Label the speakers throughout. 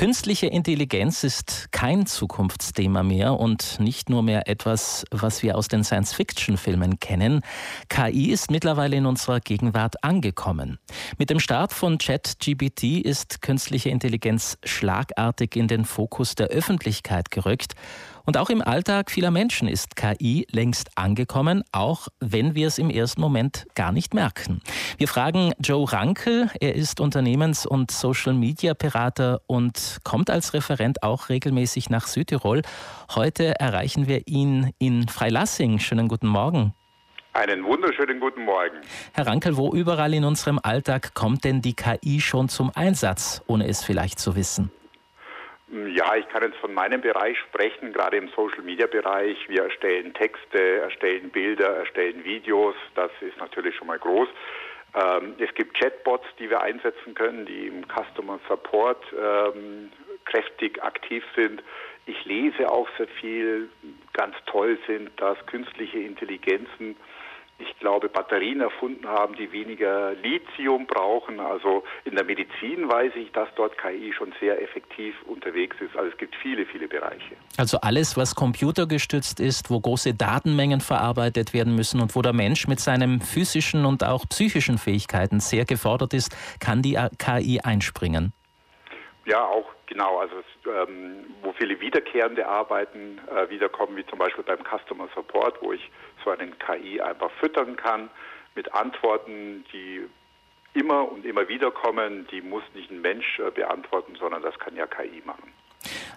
Speaker 1: Künstliche Intelligenz ist kein Zukunftsthema mehr und nicht nur mehr etwas, was wir aus den Science-Fiction-Filmen kennen. KI ist mittlerweile in unserer Gegenwart angekommen. Mit dem Start von ChatGPT ist künstliche Intelligenz schlagartig in den Fokus der Öffentlichkeit gerückt und auch im Alltag vieler Menschen ist KI längst angekommen, auch wenn wir es im ersten Moment gar nicht merken. Wir fragen Joe Rankel, er ist Unternehmens- und Social-Media-Berater und kommt als Referent auch regelmäßig nach Südtirol. Heute erreichen wir ihn in Freilassing. Schönen guten Morgen.
Speaker 2: Einen wunderschönen guten Morgen.
Speaker 1: Herr Rankel, wo überall in unserem Alltag kommt denn die KI schon zum Einsatz, ohne es vielleicht zu wissen?
Speaker 2: Ja, ich kann jetzt von meinem Bereich sprechen, gerade im Social-Media-Bereich. Wir erstellen Texte, erstellen Bilder, erstellen Videos. Das ist natürlich schon mal groß. Ähm, es gibt Chatbots, die wir einsetzen können, die im Customer Support ähm, kräftig aktiv sind. Ich lese auch sehr viel. Ganz toll sind, dass künstliche Intelligenzen glaube, Batterien erfunden haben, die weniger Lithium brauchen. Also in der Medizin weiß ich, dass dort KI schon sehr effektiv unterwegs ist. Also es gibt viele, viele Bereiche.
Speaker 1: Also alles, was computergestützt ist, wo große Datenmengen verarbeitet werden müssen und wo der Mensch mit seinen physischen und auch psychischen Fähigkeiten sehr gefordert ist, kann die KI einspringen.
Speaker 2: Ja, auch genau. Also ähm, wo viele wiederkehrende Arbeiten äh, wiederkommen, wie zum Beispiel beim Customer Support, wo ich so einen KI einfach füttern kann mit Antworten, die immer und immer wieder kommen. Die muss nicht ein Mensch äh, beantworten, sondern das kann ja KI machen.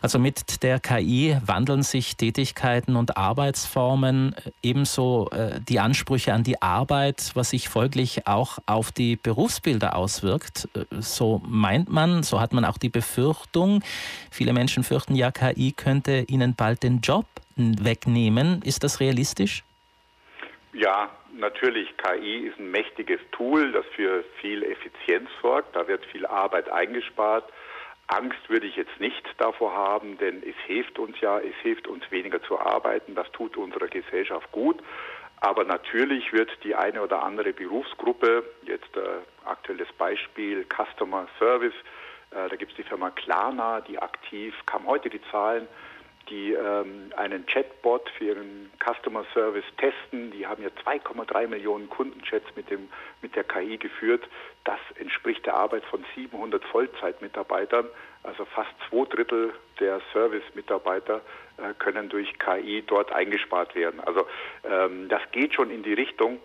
Speaker 1: Also mit der KI wandeln sich Tätigkeiten und Arbeitsformen, äh, ebenso äh, die Ansprüche an die Arbeit, was sich folglich auch auf die Berufsbilder auswirkt. Äh, so meint man, so hat man auch die Befürchtung. Viele Menschen fürchten ja, KI könnte ihnen bald den Job wegnehmen. Ist das realistisch?
Speaker 2: Ja, natürlich. KI ist ein mächtiges Tool, das für viel Effizienz sorgt. Da wird viel Arbeit eingespart. Angst würde ich jetzt nicht davor haben, denn es hilft uns ja, es hilft uns weniger zu arbeiten, das tut unserer Gesellschaft gut. Aber natürlich wird die eine oder andere Berufsgruppe, jetzt äh, aktuelles Beispiel Customer Service, äh, da gibt es die Firma Klarna, die aktiv, kam heute die Zahlen, die ähm, einen Chatbot für ihren Customer Service testen. Die haben ja 2,3 Millionen Kundenchats mit, dem, mit der KI geführt. Das entspricht der Arbeit von 700 Vollzeitmitarbeitern. Also fast zwei Drittel der Service-Mitarbeiter äh, können durch KI dort eingespart werden. Also ähm, das geht schon in die Richtung.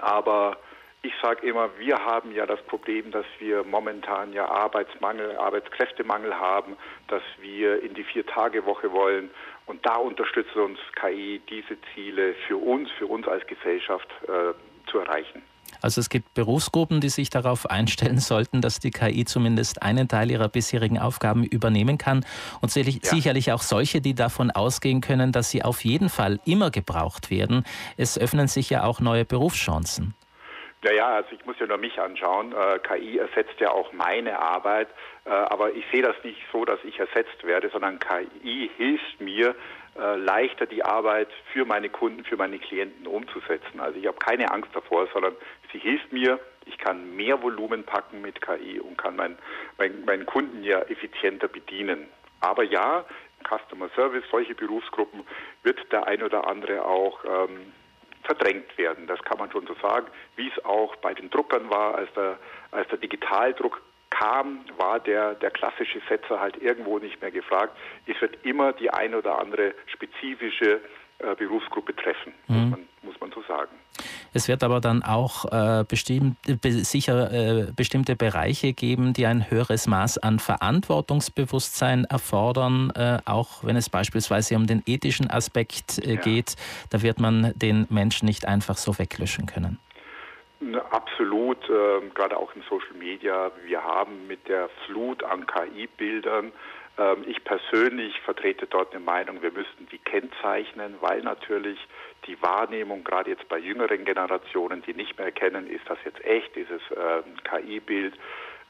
Speaker 2: Aber ich sage immer, wir haben ja das Problem, dass wir momentan ja Arbeitsmangel, Arbeitskräftemangel haben, dass wir in die Vier-Tage-Woche wollen. Und da unterstützt uns KI, diese Ziele für uns, für uns als Gesellschaft äh, zu erreichen.
Speaker 1: Also es gibt Berufsgruppen, die sich darauf einstellen sollten, dass die KI zumindest einen Teil ihrer bisherigen Aufgaben übernehmen kann. Und ja. sicherlich auch solche, die davon ausgehen können, dass sie auf jeden Fall immer gebraucht werden. Es öffnen sich ja auch neue Berufschancen.
Speaker 2: Ja, ja, also ich muss ja nur mich anschauen. Äh, KI ersetzt ja auch meine Arbeit, äh, aber ich sehe das nicht so, dass ich ersetzt werde, sondern KI hilft mir, äh, leichter die Arbeit für meine Kunden, für meine Klienten umzusetzen. Also ich habe keine Angst davor, sondern sie hilft mir. Ich kann mehr Volumen packen mit KI und kann mein, mein, meinen Kunden ja effizienter bedienen. Aber ja, Customer Service, solche Berufsgruppen wird der ein oder andere auch ähm, verdrängt werden. Das kann man schon so sagen, wie es auch bei den Druckern war, als der, als der Digitaldruck kam, war der, der klassische Setzer halt irgendwo nicht mehr gefragt. Es wird immer die eine oder andere spezifische äh, Berufsgruppe treffen, mhm. muss, man, man so sagen.
Speaker 1: Es wird aber dann auch äh, bestimmt, be sicher äh, bestimmte Bereiche geben, die ein höheres Maß an Verantwortungsbewusstsein erfordern, äh, auch wenn es beispielsweise um den ethischen Aspekt äh, ja. geht. Da wird man den Menschen nicht einfach so weglöschen können.
Speaker 2: Absolut, ähm, gerade auch in Social Media. Wir haben mit der Flut an KI-Bildern ich persönlich vertrete dort eine Meinung, wir müssten die kennzeichnen, weil natürlich die Wahrnehmung, gerade jetzt bei jüngeren Generationen, die nicht mehr erkennen, ist das jetzt echt, dieses ähm, KI-Bild,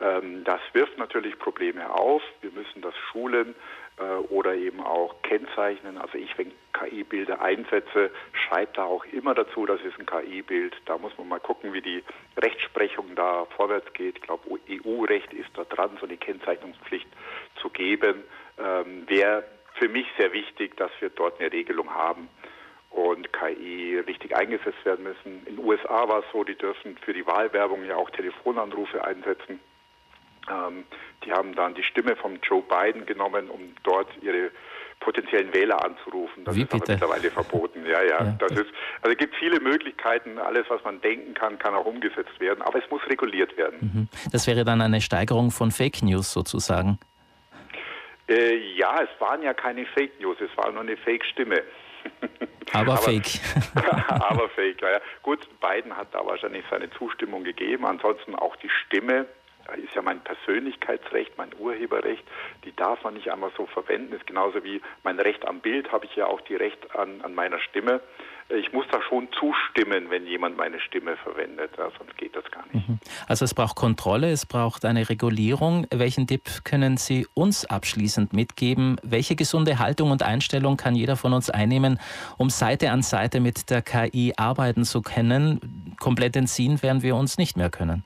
Speaker 2: ähm, das wirft natürlich Probleme auf. Wir müssen das schulen äh, oder eben auch kennzeichnen. Also ich, wenn KI-Bilder einsetze, schreibe da auch immer dazu, das ist ein KI-Bild. Da muss man mal gucken, wie die Rechtsprechung da vorwärts geht. Ich glaube, EU-Recht ist da dran, so eine Kennzeichnungspflicht geben, ähm, wäre für mich sehr wichtig, dass wir dort eine Regelung haben und KI richtig eingesetzt werden müssen. In den USA war es so, die dürfen für die Wahlwerbung ja auch Telefonanrufe einsetzen. Ähm, die haben dann die Stimme von Joe Biden genommen, um dort ihre potenziellen Wähler anzurufen. Das
Speaker 1: Wie
Speaker 2: ist
Speaker 1: bitte?
Speaker 2: aber mittlerweile verboten. Ja, ja,
Speaker 1: Ja,
Speaker 2: das
Speaker 1: das-
Speaker 2: ist, also es gibt viele Möglichkeiten. Alles, was man denken kann, kann auch umgesetzt werden. Aber es muss reguliert werden.
Speaker 1: Mhm. Das wäre dann eine Steigerung von Fake News sozusagen.
Speaker 2: Äh, ja, es waren ja keine Fake News, es war nur eine Fake-Stimme.
Speaker 1: Aber, Fake.
Speaker 2: aber Fake, ja, ja. Gut, Biden hat da wahrscheinlich seine Zustimmung gegeben. Ansonsten auch die Stimme ist ja mein Persönlichkeitsrecht, mein Urheberrecht. Die darf man nicht einmal so verwenden. Ist genauso wie mein Recht am Bild habe ich ja auch die Recht an, an meiner Stimme. Ich muss da schon zustimmen, wenn jemand meine Stimme verwendet. Ja, sonst geht das gar nicht.
Speaker 1: Also es braucht Kontrolle, es braucht eine Regulierung. Welchen Tipp können Sie uns abschließend mitgeben? Welche gesunde Haltung und Einstellung kann jeder von uns einnehmen, um Seite an Seite mit der KI arbeiten zu können? Komplett entziehen werden wir uns nicht mehr können.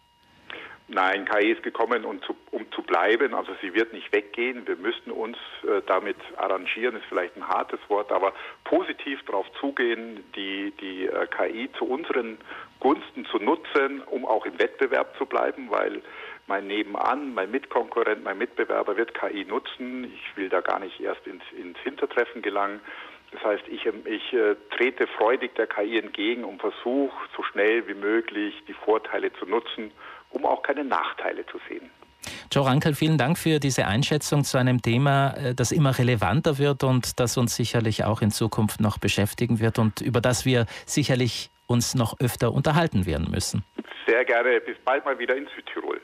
Speaker 2: Nein, KI ist gekommen, um zu, um zu bleiben. Also sie wird nicht weggehen. Wir müssten uns äh, damit arrangieren, ist vielleicht ein hartes Wort, aber positiv darauf zugehen, die, die äh, KI zu unseren Gunsten zu nutzen, um auch im Wettbewerb zu bleiben, weil mein Nebenan, mein Mitkonkurrent, mein Mitbewerber wird KI nutzen. Ich will da gar nicht erst ins, ins Hintertreffen gelangen. Das heißt, ich, ich äh, trete freudig der KI entgegen und versuche so schnell wie möglich die Vorteile zu nutzen, um auch keine Nachteile zu sehen.
Speaker 1: Joe Rankel, vielen Dank für diese Einschätzung zu einem Thema, äh, das immer relevanter wird und das uns sicherlich auch in Zukunft noch beschäftigen wird und über das wir sicherlich uns noch öfter unterhalten werden müssen.
Speaker 2: Sehr gerne. Bis bald mal wieder in Südtirol.